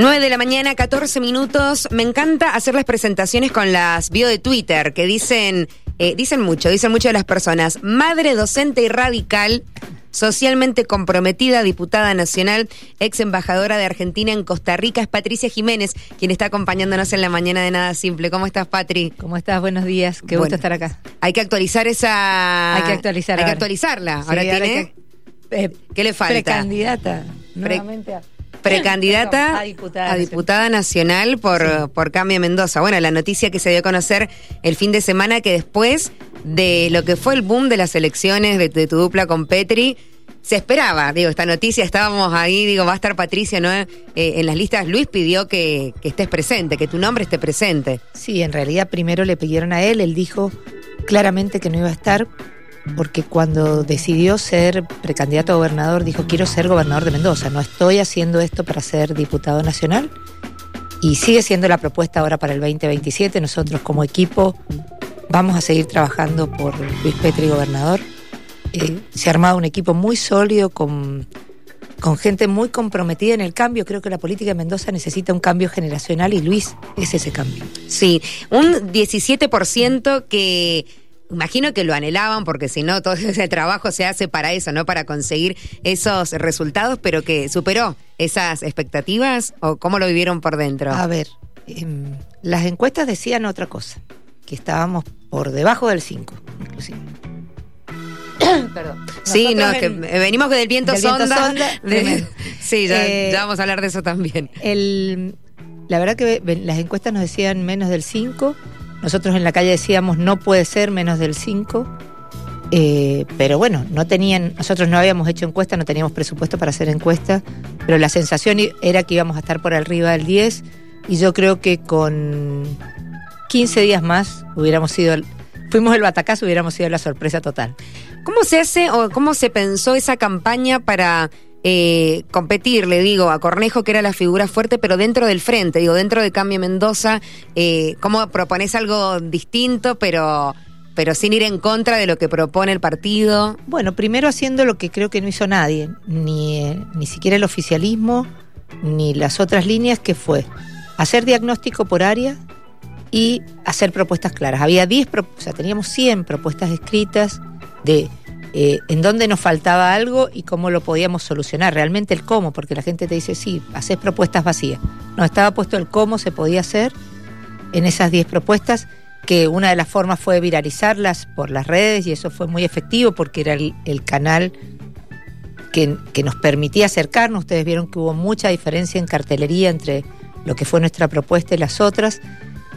9 de la mañana, 14 minutos. Me encanta hacer las presentaciones con las bio de Twitter que dicen, eh, dicen mucho, dicen mucho de las personas. Madre docente y radical, socialmente comprometida, diputada nacional, ex embajadora de Argentina en Costa Rica, es Patricia Jiménez, quien está acompañándonos en la mañana de Nada Simple. ¿Cómo estás, Patri? ¿Cómo estás? Buenos días. Qué Bueno. gusto estar acá. Hay que actualizar esa. Hay que actualizar Hay que actualizarla. Sí, ahora ahora tiene. que- eh, ¿Qué le falta? Precandidata. Nuevamente a- Precandidata a diputada. a diputada nacional por, por Cambio Mendoza. Bueno, la noticia que se dio a conocer el fin de semana que después de lo que fue el boom de las elecciones de, de tu dupla con Petri, se esperaba, digo, esta noticia, estábamos ahí, digo, va a estar Patricia, ¿no? Eh, en las listas, Luis pidió que, que estés presente, que tu nombre esté presente. Sí, en realidad primero le pidieron a él, él dijo claramente que no iba a estar porque cuando decidió ser precandidato a gobernador dijo quiero ser gobernador de Mendoza, no estoy haciendo esto para ser diputado nacional y sigue siendo la propuesta ahora para el 2027. Nosotros como equipo vamos a seguir trabajando por Luis Petri gobernador. Eh, se ha armado un equipo muy sólido con, con gente muy comprometida en el cambio. Creo que la política de Mendoza necesita un cambio generacional y Luis es ese cambio. Sí, un 17% que imagino que lo anhelaban porque si no todo ese trabajo se hace para eso, no para conseguir esos resultados, pero que superó esas expectativas o cómo lo vivieron por dentro. A ver, em, las encuestas decían otra cosa, que estábamos por debajo del 5, inclusive. Perdón. sí, no, que en- venimos del viento del viento sonda. sonda, de- tremendo. sí, ya, Eh, ya vamos a hablar de eso también. el- la verdad que las encuestas nos decían menos del 5, nosotros en la calle decíamos no puede ser menos del 5, eh, pero bueno, no tenían, nosotros no habíamos hecho encuesta, no teníamos presupuesto para hacer encuesta, pero la sensación era que íbamos a estar por arriba del 10 y yo creo que con 15 días más hubiéramos sido, fuimos el batacazo, hubiéramos sido la sorpresa total. ¿Cómo se hace o cómo se pensó esa campaña para eh, competir, le digo, a Cornejo, que era la figura fuerte, pero dentro del frente, digo, dentro de Cambio Mendoza, eh, ¿cómo propones algo distinto, pero, pero sin ir en contra de lo que propone el partido? Bueno, primero haciendo lo que creo que no hizo nadie, ni, eh, ni siquiera el oficialismo, ni las otras líneas, que fue hacer diagnóstico por área y hacer propuestas claras. Había 10, pro- o sea, teníamos 100 propuestas escritas de eh, en dónde nos faltaba algo y cómo lo podíamos solucionar. Realmente el cómo, porque la gente te dice, sí, haces propuestas vacías. No, estaba puesto el cómo se podía hacer en esas 10 propuestas, que una de las formas fue viralizarlas por las redes y eso fue muy efectivo porque era el, el canal que, que nos permitía acercarnos. Ustedes vieron que hubo mucha diferencia en cartelería entre lo que fue nuestra propuesta y las otras.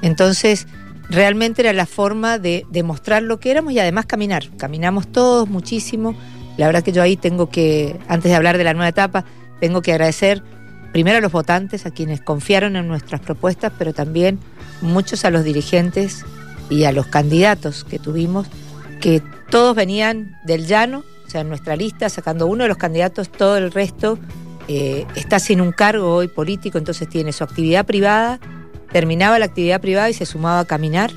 Entonces, realmente era la forma de demostrar lo que éramos y además caminar. Caminamos todos muchísimo. La verdad que yo ahí tengo que, antes de hablar de la nueva etapa, tengo que agradecer primero a los votantes, a quienes confiaron en nuestras propuestas, pero también muchos a los dirigentes y a los candidatos que tuvimos, que todos venían del llano, o sea, en nuestra lista, sacando uno de los candidatos, todo el resto eh, está sin un cargo hoy político, entonces tiene su actividad privada, terminaba la actividad privada y se sumaba a caminar,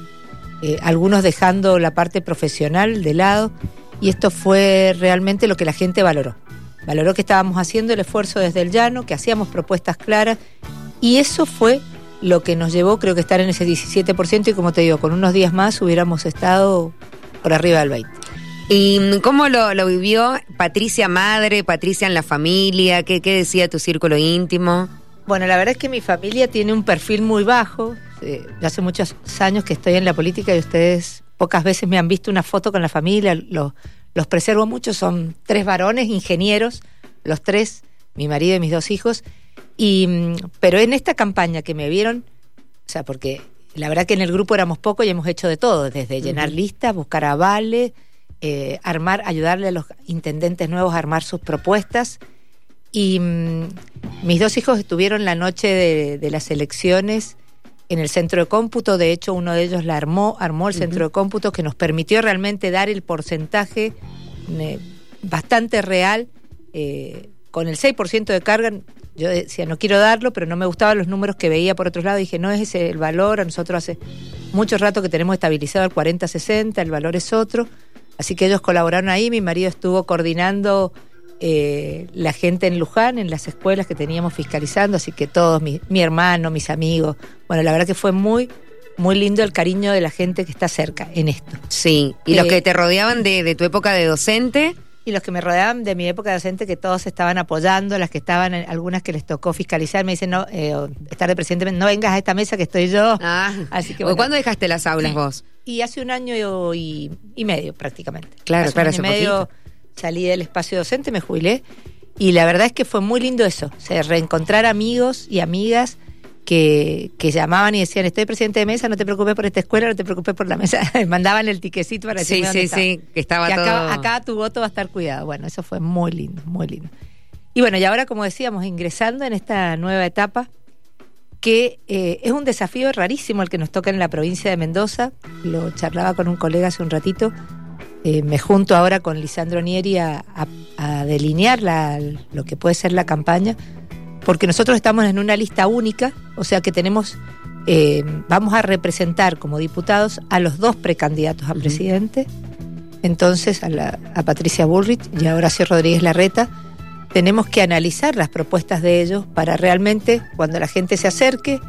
eh, algunos dejando la parte profesional de lado, y esto fue realmente lo que la gente valoró. Valoró que estábamos haciendo el esfuerzo desde el llano, que hacíamos propuestas claras, y eso fue lo que nos llevó, creo que, estar en ese 17%, y como te digo, con unos días más hubiéramos estado por arriba del 20%. ¿Y cómo lo, lo vivió Patricia madre, Patricia en la familia? ¿Qué, qué decía tu círculo íntimo? Bueno, la verdad es que mi familia tiene un perfil muy bajo. Eh, hace muchos años que estoy en la política y ustedes pocas veces me han visto una foto con la familia. Los, los preservo mucho. Son tres varones, ingenieros, los tres, mi marido y mis dos hijos. Y, mm, pero en esta campaña que me vieron, o sea, porque la verdad que en el grupo éramos pocos y hemos hecho de todo, desde llenar listas, buscar avales, eh, armar, ayudarle a los intendentes nuevos a armar sus propuestas. Y mm, mis dos hijos estuvieron la noche de, de las elecciones en el centro de cómputo. De hecho, uno de ellos la armó, armó el centro de cómputo que nos permitió realmente dar el porcentaje eh, bastante real. eh, con el 6% de carga, yo decía, no quiero darlo, pero no me gustaban los números que veía por otro lado. Dije, no es ese el valor. A nosotros hace mucho rato que tenemos estabilizado el 40-60, el valor es otro. Así que ellos colaboraron ahí. Mi marido estuvo coordinando eh, la gente en Luján, en las escuelas que teníamos fiscalizando, así que todos, mi, mi hermano, mis amigos, bueno, la verdad que fue muy, muy lindo el cariño de la gente que está cerca en esto. Sí, y los Eh, que te rodeaban de, de tu época de docente. Y los que me rodeaban de mi época docente, que todos estaban apoyando, las que estaban, en- algunas que les tocó fiscalizar, me dicen, no, eh, estar de presidente, no vengas a esta mesa que estoy yo. Ah, Así que ¿O bueno. ¿Cuándo dejaste las aulas vos? Y hace un año y, y medio prácticamente. Claro, hace claro, un año hace y medio poquito. Salí del espacio docente, me jubilé. Y la verdad es que fue muy lindo eso, o sea, reencontrar amigos y amigas que, que llamaban y decían, estoy presidente de mesa, no te preocupes por esta escuela, no te preocupes por la mesa. Mandaban el tiquecito para Sí, decirme dónde sí, estaba. sí, que estaba Que todo... acá, acá tu voto va a estar cuidado. Bueno, eso fue muy lindo, muy lindo. Y bueno, y ahora, como decíamos, ingresando en esta nueva etapa, que eh, es un desafío rarísimo el que nos toca en la provincia de Mendoza. Lo charlaba con un colega hace un ratito. Eh, me junto ahora con Lisandro Nieri a, a- a delinear la- lo que puede ser la campaña, porque nosotros estamos en una lista única, o sea que tenemos, eh, vamos a representar como diputados a los dos precandidatos a presidente, entonces a, la- a Patricia Bullrich y a Horacio Rodríguez Larreta. Tenemos que analizar las propuestas de ellos para realmente, cuando la gente se acerque,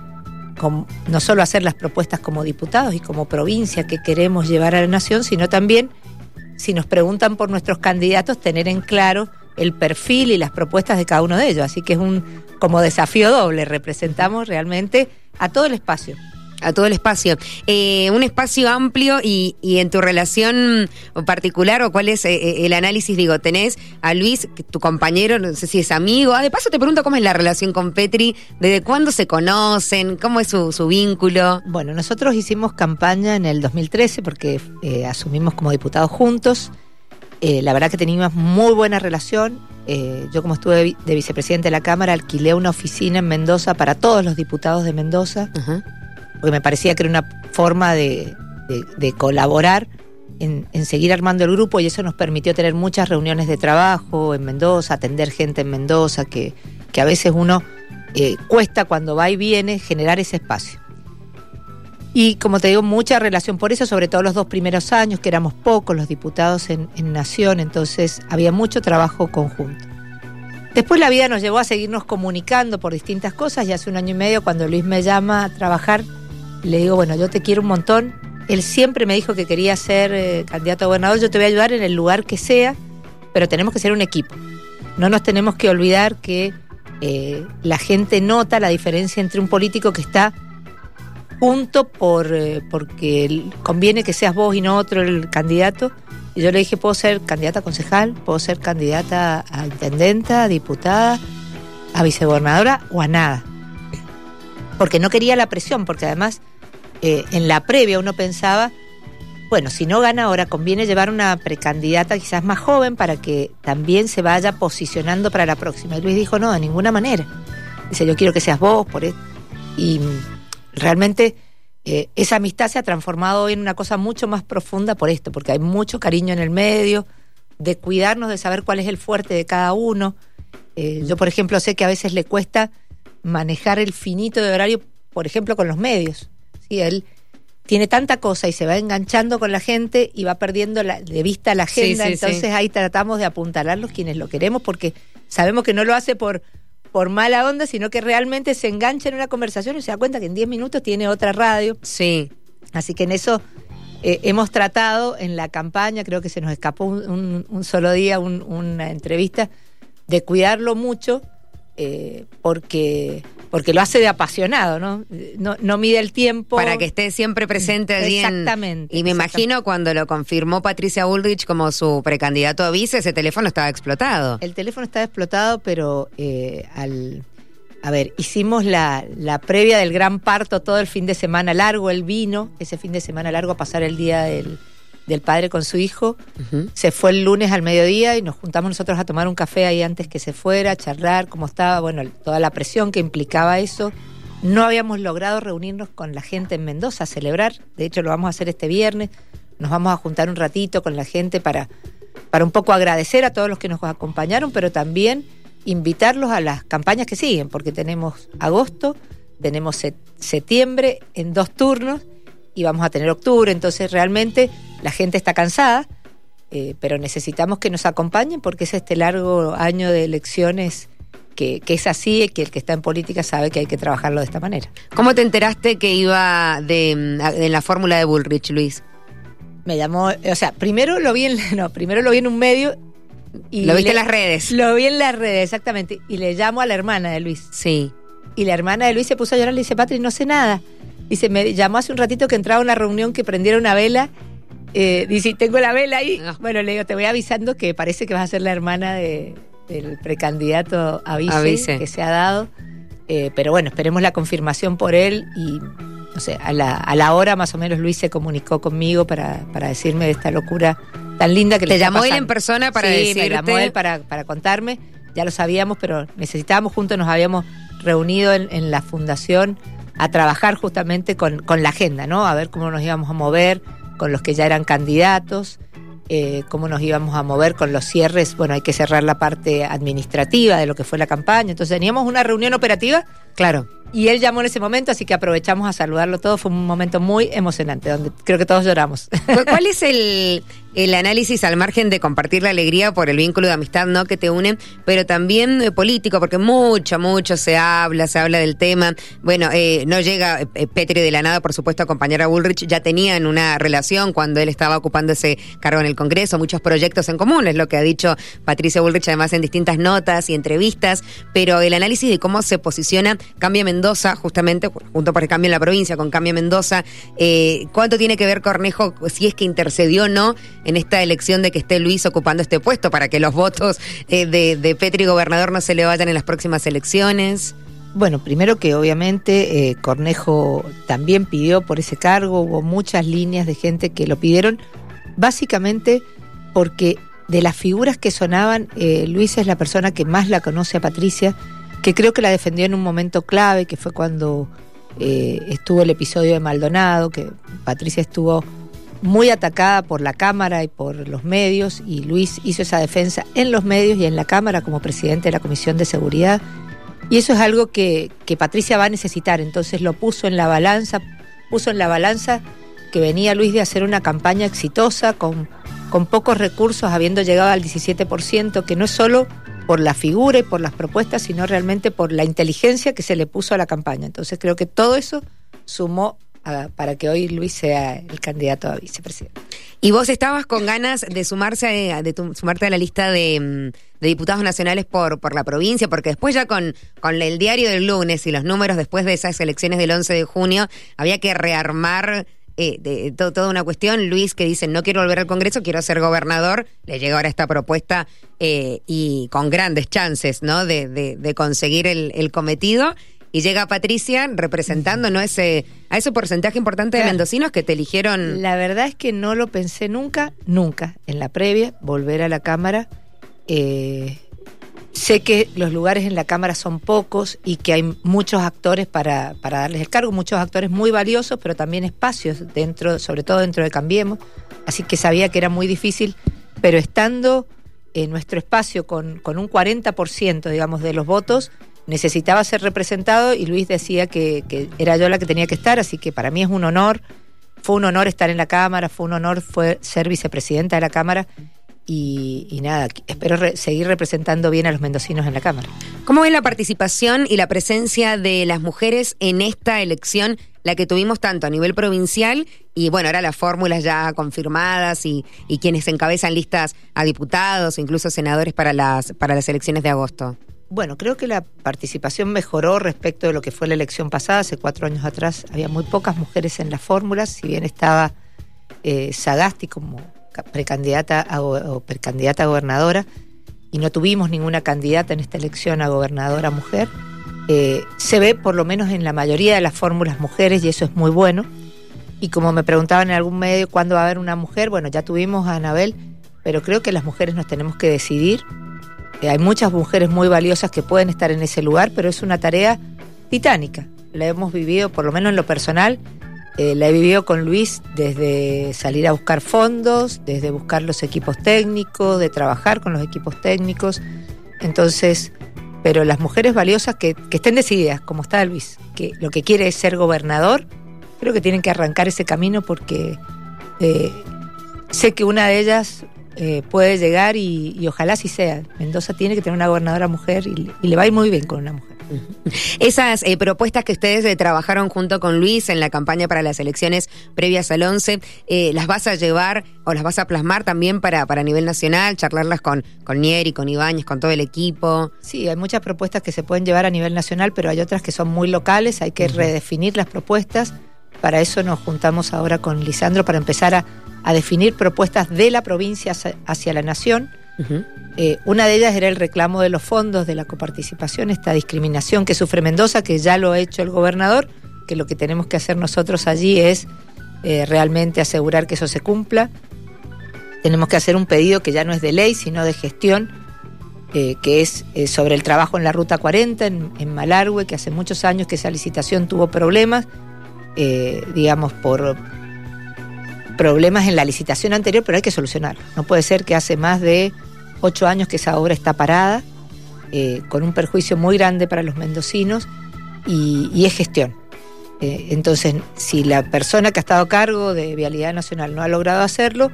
no solo hacer las propuestas como diputados y como provincia que queremos llevar a la nación, sino también, si nos preguntan por nuestros candidatos, tener en claro el perfil y las propuestas de cada uno de ellos. Así que es un como desafío doble. Representamos realmente a todo el espacio. A todo el espacio. Eh, un espacio amplio y, y en tu relación particular o cuál es eh, eh, el análisis, digo, tenés a Luis, tu compañero, no sé si es amigo. Ah, de paso te pregunto cómo es la relación con Petri, desde cuándo se conocen, cómo es su, su vínculo. Bueno, nosotros hicimos campaña en el 2013 porque eh, asumimos como diputados juntos. Eh, la verdad que teníamos muy buena relación. Eh, yo como estuve de vi- de vicepresidente de la Cámara, alquilé una oficina en Mendoza para todos los diputados de Mendoza. Porque me parecía que era una forma de, de- colaborar en, en seguir armando el grupo y eso nos permitió tener muchas reuniones de trabajo en Mendoza, atender gente en Mendoza, que, que a veces uno eh, cuesta cuando va y viene generar ese espacio. Y como te digo, mucha relación por eso, sobre todo los dos primeros años, que éramos pocos los diputados en, en Nación, entonces había mucho trabajo conjunto. Después la vida nos llevó a seguirnos comunicando por distintas cosas y hace un año y medio cuando Luis me llama a trabajar, le digo, bueno, yo te quiero un montón. Él siempre me dijo que quería ser eh, candidato a gobernador, yo te voy a ayudar en el lugar que sea, pero tenemos que ser un equipo. No nos tenemos que olvidar que eh, la gente nota la diferencia entre un político que está junto por eh, porque conviene que seas vos y no otro el candidato. Y yo le dije, puedo ser candidata a concejal, puedo ser candidata a intendenta, a diputada, a vicegobernadora o a nada. Porque no quería la presión, porque además eh, en la previa uno pensaba, bueno, si no gana ahora, conviene llevar una precandidata quizás más joven para que también se vaya posicionando para la próxima. Y Luis dijo, no, de ninguna manera. Dice, yo quiero que seas vos, por eso. Y mm, realmente eh, esa amistad se ha transformado hoy en una cosa mucho más profunda por esto, porque hay mucho cariño en el medio, de cuidarnos, de saber cuál es el fuerte de cada uno. Eh, yo, por ejemplo, sé que a veces le cuesta manejar el finito de horario, por ejemplo, con los medios. ¿Sí? Él tiene tanta cosa y se va enganchando con la gente y va perdiendo la- de vista la agenda. sí, Entonces ahí tratamos de apuntalarlos quienes lo queremos porque sabemos que no lo hace por, por mala onda, sino que realmente se engancha en una conversación y se da cuenta que en 10 minutos tiene otra radio. Sí. Así que en eso eh, hemos tratado en la campaña, creo que se nos escapó un, un- un solo día un- una entrevista, de cuidarlo mucho eh, porque, porque lo hace de apasionado, ¿no? No, no mide el tiempo. Para que esté siempre presente allí en- Exactamente, Y me exactamente. imagino cuando lo confirmó Patricia Bullrich como su precandidato a vice, ese teléfono estaba explotado. El teléfono está explotado, pero eh, al. A ver, hicimos la, la previa del gran parto todo el fin de semana largo, él vino ese fin de semana largo a pasar el día del, del padre con su hijo. Se fue el lunes al mediodía y nos juntamos nosotros a tomar un café ahí antes que se fuera, a charlar cómo estaba, bueno, toda la presión que implicaba eso. No habíamos logrado reunirnos con la gente en Mendoza a celebrar, de hecho lo vamos a hacer este viernes, nos vamos a juntar un ratito con la gente para, para un poco agradecer a todos los que nos acompañaron, pero también invitarlos a las campañas que siguen, porque tenemos agosto, tenemos se- septiembre en dos turnos y vamos a tener octubre, entonces realmente la gente está cansada, eh, pero necesitamos que nos acompañen porque es este largo año de elecciones que, que, es así y que el que está en política sabe que hay que trabajarlo de esta manera. ¿Cómo te enteraste que iba de, en la fórmula de Bullrich, Luis? Me llamó, o sea, primero lo vi en, no, primero lo vi en un medio y lo viste en las redes. Lo vi en las redes, exactamente. Y le llamo a la hermana de Luis. Sí. Y la hermana de Luis se puso a llorar, le dice, Patri, no sé nada. Dice, me llamó hace un ratito que entraba a una reunión que prendiera una vela. Eh, dice, tengo la vela ahí. Ah. Bueno, le digo, te voy avisando que parece que vas a ser la hermana de, del precandidato a vice, que se ha dado. Eh, pero bueno, esperemos la confirmación por él y no sé, a la, a la hora más o menos Luis se comunicó conmigo para, para decirme de esta locura tan linda que le ¿Te llamó él en persona para sí, me llamó él para, para contarme. Ya lo sabíamos, pero necesitábamos juntos, nos habíamos reunido en, en la fundación a trabajar justamente con, con, la agenda, ¿no? A ver cómo nos íbamos a mover con los que ya eran candidatos, eh, cómo nos íbamos a mover con los cierres. Bueno, hay que cerrar la parte administrativa de lo que fue la campaña. Entonces teníamos una reunión operativa. Claro. Y él llamó en ese momento, así que aprovechamos a saludarlo todo. Fue un momento muy emocionante, donde creo que todos lloramos. ¿Cuál es el, el análisis al margen de compartir la alegría por el vínculo de amistad no que te une, pero también eh, político, porque mucho, mucho se habla, se habla del tema. Bueno, eh, no llega eh, Petri de la nada, por supuesto, a acompañar a Bullrich. Ya tenían una relación cuando él estaba ocupando ese cargo en el Congreso, muchos proyectos en común, es lo que ha dicho Patricia Bullrich además en distintas notas y entrevistas, pero el análisis de cómo se posiciona Cambia Mendoza, justamente, junto por el cambio en la provincia con Cambia Mendoza, ¿cuánto tiene que ver Cornejo, si es que intercedió o no en esta elección de que esté Luis ocupando este puesto para que los votos eh, de, Petri gobernador no se le vayan en las próximas elecciones? Bueno, primero que obviamente eh, Cornejo también pidió por ese cargo, hubo muchas líneas de gente que lo pidieron, básicamente porque de las figuras que sonaban, eh, Luis es la persona que más la conoce a Patricia, que creo que la defendió en un momento clave, que fue cuando eh, estuvo el episodio de Maldonado, que Patricia estuvo muy atacada por la Cámara y por los medios y Luis hizo esa defensa en los medios y en la Cámara como presidente de la Comisión de Seguridad. Y eso es algo que, que Patricia va a necesitar, entonces lo puso en la balanza, puso en la balanza que venía Luis de hacer una campaña exitosa con, con pocos recursos, habiendo llegado al 17%, que no es solo por la figura y por las propuestas, sino realmente por la inteligencia que se le puso a la campaña. Entonces creo que todo eso sumó para que hoy Luis sea el candidato a vicepresidente. Y vos estabas con ganas de sumarse de sumarte a la lista de, mm, de, diputados nacionales por, por la provincia, porque después ya con, con el diario del lunes y los números después de esas elecciones del 11 de junio, había que rearmar eh, de, toda una cuestión. Luis que dice, no quiero volver al Congreso, quiero ser gobernador. Le llega ahora esta propuesta eh, y con grandes chances ¿no? de, de, de conseguir el, el cometido y llega Patricia representando ¿no? ese, a ese porcentaje importante de mendocinos que te eligieron. La verdad es que no lo pensé nunca, nunca, en la previa, volver a la Cámara. Eh, sé que los lugares en la Cámara son pocos y que hay muchos actores para, para darles el cargo, muchos actores muy valiosos, pero también espacios dentro, sobre todo dentro de Cambiemos. Así que sabía que era muy difícil, pero estando en nuestro espacio con, con un 40%, digamos, de los votos, necesitaba ser representado y Luis decía que, que, era yo la que tenía que estar, así que para mí es un honor, fue un honor estar en la Cámara, fue un honor fue ser vicepresidenta de la Cámara y, y nada, espero re, seguir representando bien a los mendocinos en la Cámara. ¿Cómo ves la participación y la presencia de las mujeres en esta elección, la que tuvimos tanto a nivel provincial y bueno, ahora las fórmulas ya confirmadas y, y quienes encabezan listas a diputados, incluso senadores para las, para las elecciones de agosto? Bueno, creo que la participación mejoró respecto de lo que fue la elección pasada. Hace cuatro años atrás había muy pocas mujeres en las fórmulas, si bien estaba eh, Sagasti como precandidata a, o precandidata a gobernadora y no tuvimos ninguna candidata en esta elección a gobernadora mujer. Eh, se ve por lo menos en la mayoría de las fórmulas mujeres y eso es muy bueno. Y como me preguntaban en algún medio cuándo va a haber una mujer, bueno, ya tuvimos a Anabel, pero creo que las mujeres nos tenemos que decidir eh, hay muchas mujeres muy valiosas que pueden estar en ese lugar, pero es una tarea titánica. La hemos vivido, por lo menos en lo personal, eh, la he vivido con Luis desde salir a buscar fondos, desde buscar los equipos técnicos, de trabajar con los equipos técnicos. Entonces, pero las mujeres valiosas que, que estén decididas, como está Luis, que lo que quiere es ser gobernador, creo que tienen que arrancar ese camino porque eh, sé que una de ellas eh, puede llegar y, ojalá así sea. Mendoza tiene que tener una gobernadora mujer y, le va a ir muy bien con una mujer. Esas eh, propuestas que ustedes eh, trabajaron junto con Luis en la campaña para las elecciones previas al 11, ¿las vas a llevar o las vas a plasmar también para, para nivel nacional, charlarlas con, con Nieri, con Ibáñez, con todo el equipo? Sí, hay muchas propuestas que se pueden llevar a nivel nacional, pero hay otras que son muy locales, hay que redefinir las propuestas. Para eso nos juntamos ahora con Lisandro para empezar a a definir propuestas de la provincia hacia la nación. Eh, una de ellas era el reclamo de los fondos de la coparticipación, esta discriminación que sufre Mendoza, que ya lo ha hecho el gobernador, que lo que tenemos que hacer nosotros allí es eh, realmente asegurar que eso se cumpla. Tenemos que hacer un pedido que ya no es de ley, sino de gestión, eh, que es sobre el trabajo en la Ruta 40 en, en, Malargüe, que hace muchos años que esa licitación tuvo problemas, digamos, por, problemas en la licitación anterior, pero hay que solucionarlo. No puede ser que hace más de ocho años que esa obra está parada, eh, con un perjuicio muy grande para los mendocinos y, es gestión. Eh, entonces, si la persona que ha estado a cargo de Vialidad Nacional no ha logrado hacerlo,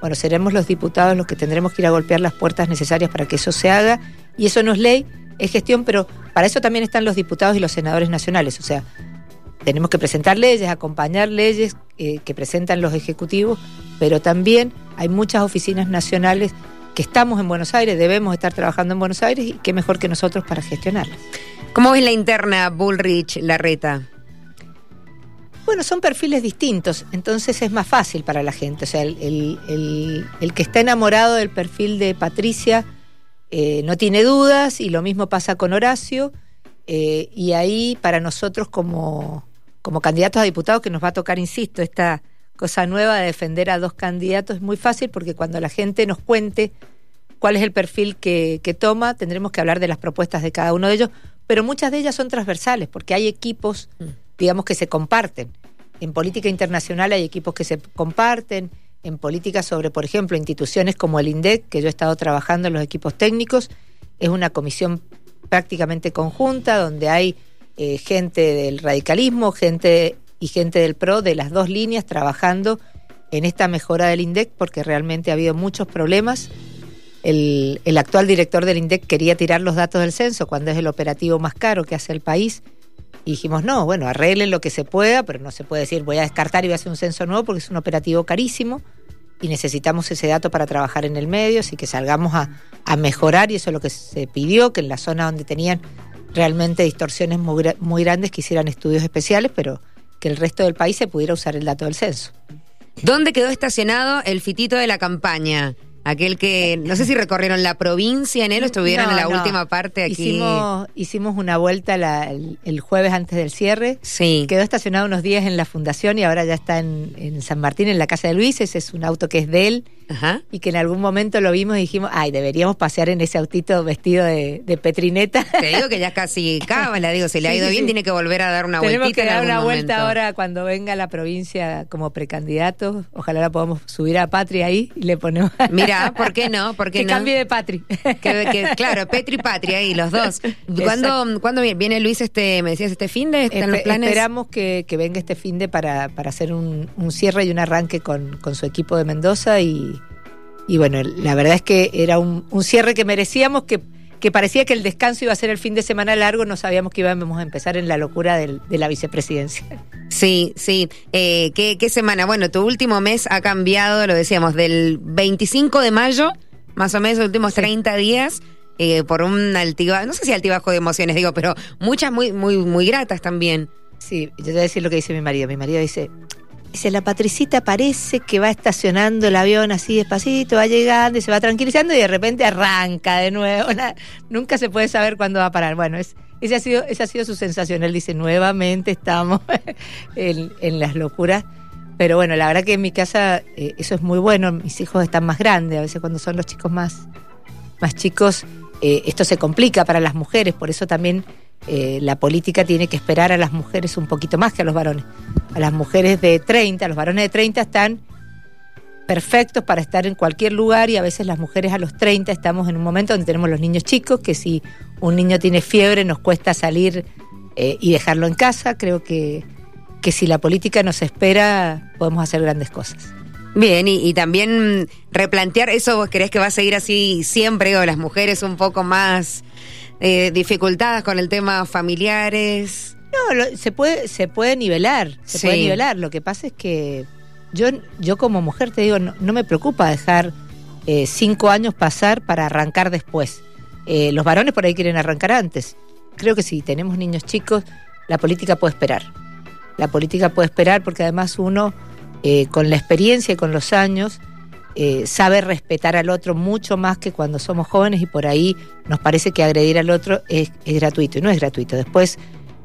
bueno, seremos los diputados los que tendremos que ir a golpear las puertas necesarias para que eso se haga. Y eso no es ley, es gestión, pero para eso también están los diputados y los senadores nacionales. O sea, tenemos que presentar leyes, acompañar leyes eh, que presentan los ejecutivos, pero también hay muchas oficinas nacionales que estamos en Buenos Aires, debemos estar trabajando en Buenos Aires y qué mejor que nosotros para gestionarlas. ¿Cómo es la interna Bullrich-Larreta? Bueno, son perfiles distintos, entonces es más fácil para la gente. O sea, el, que está enamorado del perfil de Patricia eh, no tiene dudas y lo mismo pasa con Horacio. Eh, y ahí para nosotros como, como candidatos a diputados que nos va a tocar, insisto, esta cosa nueva de defender a dos candidatos es muy fácil porque cuando la gente nos cuente cuál es el perfil que, toma, tendremos que hablar de las propuestas de cada uno de ellos, pero muchas de ellas son transversales porque hay equipos, mm. digamos, que se comparten. En política internacional hay equipos que se comparten, en política sobre, por ejemplo, instituciones como el INDEC, que yo he estado trabajando en los equipos técnicos, es una comisión prácticamente conjunta donde hay eh, gente del radicalismo, gente y gente del PRO de las dos líneas trabajando en esta mejora del INDEC porque realmente ha habido muchos problemas. El, actual director del INDEC quería tirar los datos del censo cuando es el operativo más caro que hace el país. Y dijimos, no, bueno, arreglen lo que se pueda, pero no se puede decir voy a descartar y voy a hacer un censo nuevo porque es un operativo carísimo y necesitamos ese dato para trabajar en el medio, así que salgamos a, a mejorar y eso es lo que se pidió, que en la zona donde tenían realmente distorsiones muy, grandes que hicieran estudios especiales, pero que el resto del país se pudiera usar el dato del censo. ¿Dónde quedó estacionado el fitito de la campaña? Aquel que, no sé si recorrieron la provincia en él o estuvieron en la última parte aquí. Hicimos, hicimos una vuelta el, jueves antes del cierre. Sí. Quedó estacionado unos días en la fundación y ahora ya está en, en San Martín, en la casa de Luis. Ese es un auto que es de él y que en algún momento lo vimos y dijimos, ay, deberíamos pasear en ese autito vestido de, petrineta. Te digo que ya casi cábala, digo, si le ha ido bien, tiene que volver a dar una vuelta. Tenemos que dar una vuelta ahora cuando venga a la provincia como precandidato. Ojalá la podamos subir a Patri ahí y le ponemos. Mira, ¿por qué no? ¿Por qué que no? cambie de Patri. Que, claro, Petri y Patri ahí, los dos. ¿Cuándo, ¿Cuándo, viene Luis este, me decías, este fin de? ¿Están los planes? Esperamos que, venga este fin de para, para hacer un, un cierre y un arranque con, con su equipo de Mendoza y y bueno, la verdad es que era un, cierre que merecíamos, que, que, parecía que el descanso iba a ser el fin de semana largo, no sabíamos que íbamos a empezar en la locura de la vicepresidencia. Sí, sí. Eh, ¿qué, semana? Bueno, tu último mes ha cambiado, lo decíamos, del 25 de mayo, más o menos los últimos 30 días. Eh, por un altibajo, no sé si altibajo de emociones, digo, pero muchas muy, muy, muy gratas también. Sí, yo te voy a decir lo que dice mi marido. Mi marido dice, Dice, la Patricita parece que va estacionando el avión así despacito, va llegando y se va tranquilizando y de repente arranca de nuevo. nunca se puede saber cuándo va a parar. Bueno, es, esa, ha sido, esa ha sido su sensación. Él dice, nuevamente estamos en, las locuras. Pero bueno, la verdad que en mi casa eh, eso es muy bueno. Mis hijos están más grandes. A veces cuando son los chicos más, más chicos, eh, esto se complica para las mujeres. Por eso también eh, la política tiene que esperar a las mujeres un poquito más que a los varones. A las mujeres de 30, los varones de 30 están perfectos para estar en cualquier lugar y a veces las mujeres a los 30 estamos en un momento donde tenemos los niños chicos, que si un niño tiene fiebre nos cuesta salir eh, y dejarlo en casa. Creo que, que si la política nos espera podemos hacer grandes cosas. Bien, y, también replantear eso, ¿vos crees que va a seguir así siempre? O las mujeres un poco más eh, dificultadas con el tema familiares. No, se puede se puede nivelar, se puede nivelar. Lo que pasa es que yo yo como mujer te digo, no, me preocupa dejar eh, cinco años pasar para arrancar después. Eh, los varones por ahí quieren arrancar antes. Creo que si tenemos niños chicos, la política puede esperar. La política puede esperar porque además uno eh, con la experiencia y con los años, eh, sabe respetar al otro mucho más que cuando somos jóvenes y por ahí nos parece que agredir al otro es, gratuito y no es gratuito. Después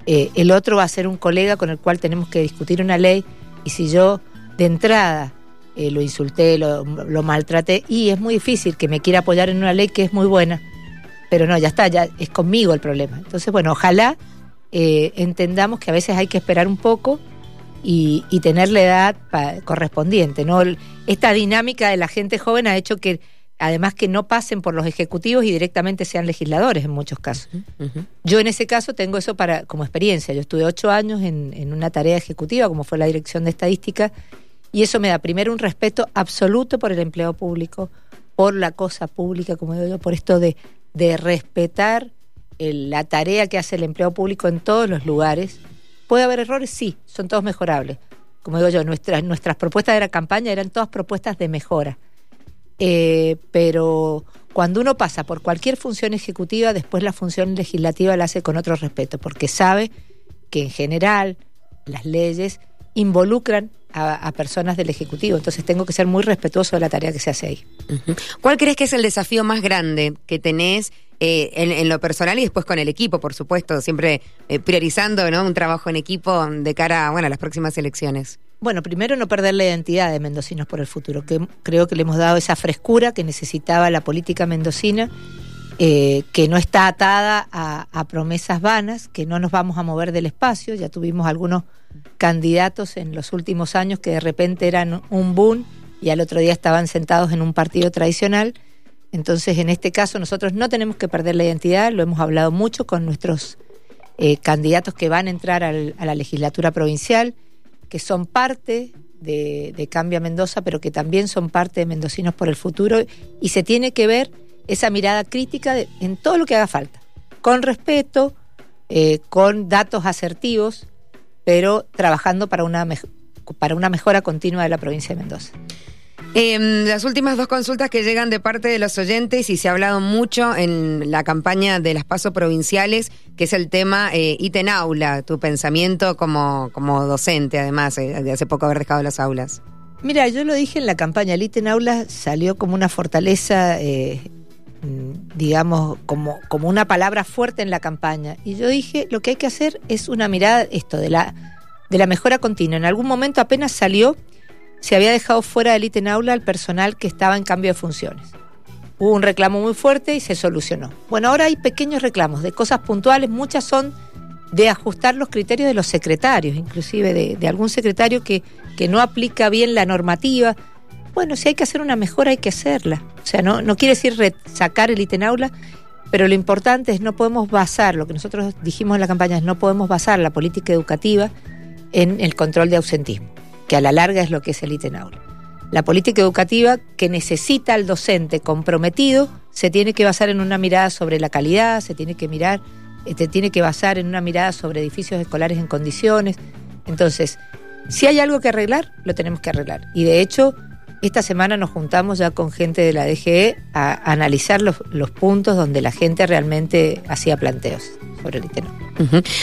eh, el otro va a ser un colega con el cual tenemos que discutir una ley y si yo de entrada lo insulté, lo, lo, maltraté y es muy difícil que me quiera apoyar en una ley que es muy buena, pero no, ya está, ya es conmigo el problema. Entonces, bueno, ojalá entendamos que a veces hay que esperar un poco y, tener la edad correspondiente. ¿no? Esta dinámica de la gente joven ha hecho que además que no pasen por los ejecutivos y directamente sean legisladores en muchos casos. Yo en ese caso tengo eso para como experiencia. Yo estuve ocho años en, en, una tarea ejecutiva, como fue la dirección de estadística, y eso me da primero un respeto absoluto por el empleo público, por la cosa pública, como digo yo, por esto de, de respetar la tarea que hace el empleo público en todos los lugares ¿Puede haber errores? Sí, son todos mejorables. Como digo yo, nuestras, propuestas de la campaña eran todas propuestas de mejora. Eh, pero cuando uno pasa por cualquier función ejecutiva, después la función legislativa la hace con otro respeto, porque sabe que en general las leyes involucran a, personas del Ejecutivo. Entonces tengo que ser muy respetuoso de la tarea que se hace ahí. ¿Cuál crees que es el desafío más grande que tenés eh, en, lo personal y después con el equipo, por supuesto, siempre eh, priorizando ¿no? un trabajo en equipo de cara bueno, a las próximas elecciones? Bueno, primero no perder la identidad de Mendocinos por el futuro, que creo que le hemos dado esa frescura que necesitaba la política mendocina, eh, que no está atada a, a, promesas vanas, que no nos vamos a mover del espacio. Ya tuvimos algunos candidatos en los últimos años que de repente eran un boom y al otro día estaban sentados en un partido tradicional. Entonces, en este caso, nosotros no tenemos que perder la identidad, lo hemos hablado mucho con nuestros eh, candidatos que van a entrar a la legislatura provincial, que son parte de, Cambia Mendoza, pero que también son parte de Mendocinos por el Futuro, y se tiene que ver esa mirada crítica en todo lo que haga falta, con respeto, eh, con datos asertivos, pero trabajando para una, para una mejora continua de la provincia de Mendoza. Eh, las últimas dos consultas que llegan de parte de los oyentes y se ha hablado mucho en la campaña de las pasos provinciales, que es el tema eh, Aula, tu pensamiento como, como docente, además, eh, de hace poco haber dejado las aulas. Mira, yo lo dije en la campaña, el ITEN Aula salió como una fortaleza, eh, mm, digamos, como, como una palabra fuerte en la campaña. Y yo dije, lo que hay que hacer es una mirada, esto, de la, de la mejora continua. En algún momento apenas salió se había dejado fuera del ítem aula al personal que estaba en cambio de funciones. Hubo un reclamo muy fuerte y se solucionó. Bueno, ahora hay pequeños reclamos de cosas puntuales, muchas son de ajustar los criterios de los secretarios, inclusive de, algún secretario que, que, no aplica bien la normativa. Bueno, si hay que hacer una mejora, hay que hacerla. O sea, no, no quiere decir sacar el ítem aula, pero lo importante es no podemos basar, lo que nosotros dijimos en la campaña es no podemos basar la política educativa en el control de ausentismo que a la larga es lo que es el ítem aula. La política educativa que necesita al docente comprometido se tiene que basar en una mirada sobre la calidad, se tiene que mirar, se este, tiene que basar en una mirada sobre edificios escolares en condiciones. Entonces, si hay algo que arreglar, lo tenemos que arreglar. Y de hecho, esta semana nos juntamos ya con gente de la DGE a analizar los, los puntos donde la gente realmente hacía planteos sobre el ITENO.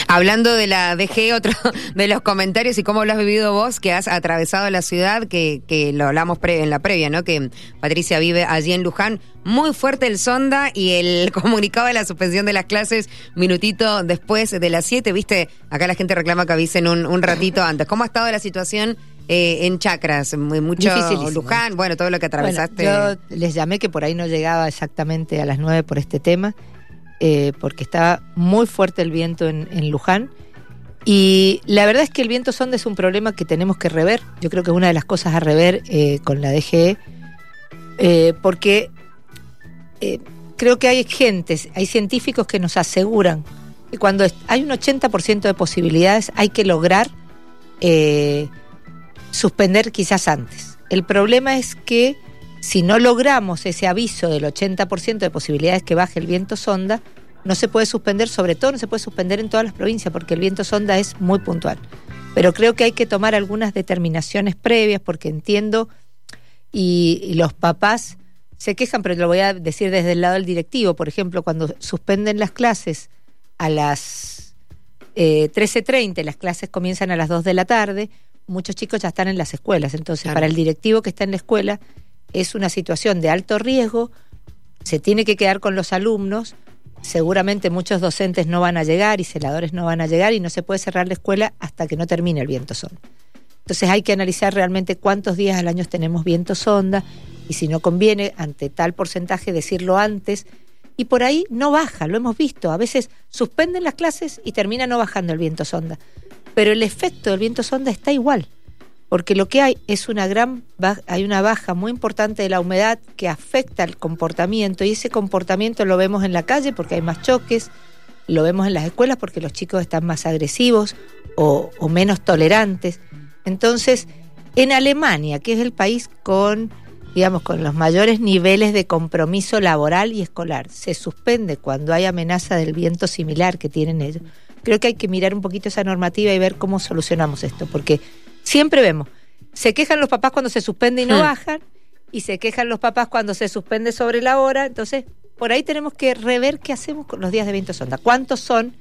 Hablando de la DG, otro de los comentarios y cómo lo has vivido vos, que has atravesado la ciudad, que, que lo hablamos en la previa, ¿no? Que Patricia vive allí en Luján. Muy fuerte el sonda y el comunicado de la suspensión de las clases minutito después de las 7. Viste, acá la gente reclama que avisen un, un ratito antes. ¿Cómo ha estado la situación eh, en Chacras? Mucho Luján, bueno, todo lo que atravesaste. yo les llamé que por ahí no llegaba exactamente a las 9 por este tema eh, porque estaba muy fuerte el viento en, Luján. Y la verdad es que el viento sonda es un problema que tenemos que rever. Yo creo que es una de las cosas a rever eh, con la DGE, eh, porque creo que hay gentes, hay científicos que nos aseguran que cuando hay un 80% de posibilidades hay que lograr suspender quizás antes. El problema es que si no logramos ese aviso del 80% de posibilidades que baje el viento sonda, no se puede suspender, sobre todo no se puede suspender en todas las provincias porque el viento sonda es muy puntual. Pero creo que hay que tomar algunas determinaciones previas porque entiendo y, los papás se quejan, pero lo voy a decir desde el lado del directivo. Por ejemplo, cuando suspenden las clases a las 13.30, eh, las clases comienzan a las 2 de la tarde, muchos chicos ya están en las escuelas. Entonces, para el directivo que está en la escuela, es una situación de alto riesgo, se tiene que quedar con los alumnos, seguramente muchos docentes no van a llegar y celadores no van a llegar y no se puede cerrar la escuela hasta que no termine el viento sonda. Entonces hay que analizar realmente cuántos días al año tenemos viento sonda y si no conviene ante tal porcentaje decirlo antes. Y por ahí no baja, lo hemos visto. A veces suspenden las clases y termina no bajando el viento sonda. Pero el efecto del viento sonda está igual porque lo que hay es una gran hay una baja muy importante de la humedad que afecta el comportamiento y ese comportamiento lo vemos en la calle porque hay más choques, lo vemos en las escuelas porque los chicos están más agresivos o, o menos tolerantes. Entonces, en Alemania, que es el país con digamos, con los mayores niveles de compromiso laboral y escolar, se suspende cuando hay amenaza del viento similar que tienen ellos. Creo que hay que mirar un poquito esa normativa y ver cómo solucionamos esto, porque Siempre vemos. Se quejan los papás cuando se suspende y no hmm. bajan, y se quejan los papás cuando se suspende sobre la hora. Entonces, por ahí tenemos que rever qué hacemos con los días de viento sonda. ¿Cuántos son?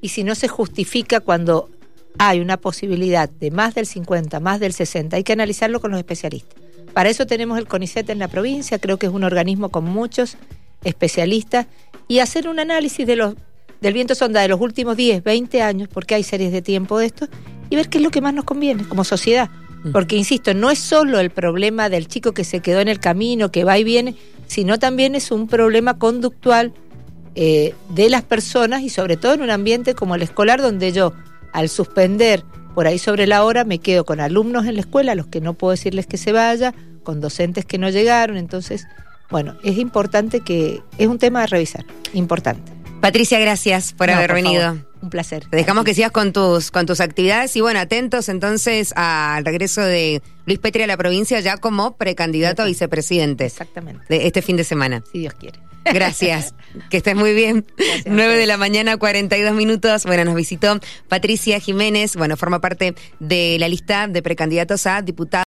Y si no se justifica cuando hay una posibilidad de más del 50, más del 60, hay que analizarlo con los especialistas. Para eso tenemos el CONICET en la provincia, creo que es un organismo con muchos especialistas, y hacer un análisis de los, del viento sonda de los últimos 10, 20 años, porque hay series de tiempo de esto, y ver qué es lo que más nos conviene como sociedad. Mm. Porque, insisto, no es solo el problema del chico que se quedó en el camino, que va y viene, sino también es un problema conductual eh, de las personas y sobre todo en un ambiente como el escolar, donde yo, al suspender por ahí sobre la hora, me quedo con alumnos en la escuela, a los que no puedo decirles que se vaya, con docentes que no llegaron. Entonces, bueno, es importante que, es un tema a revisar, importante. Patricia, gracias por haber venido. Un placer. Te dejamos que sigas con tus, con tus actividades y bueno, atentos entonces al regreso de Luis Petri a la provincia ya como precandidato a vicepresidente. Exactamente. De este fin de semana. Si Dios quiere. Gracias. que estés muy bien. Gracias 9 de la mañana, 42 minutos. Bueno, nos visitó Patricia Jiménez. Bueno, forma parte de la lista de precandidatos a diputado.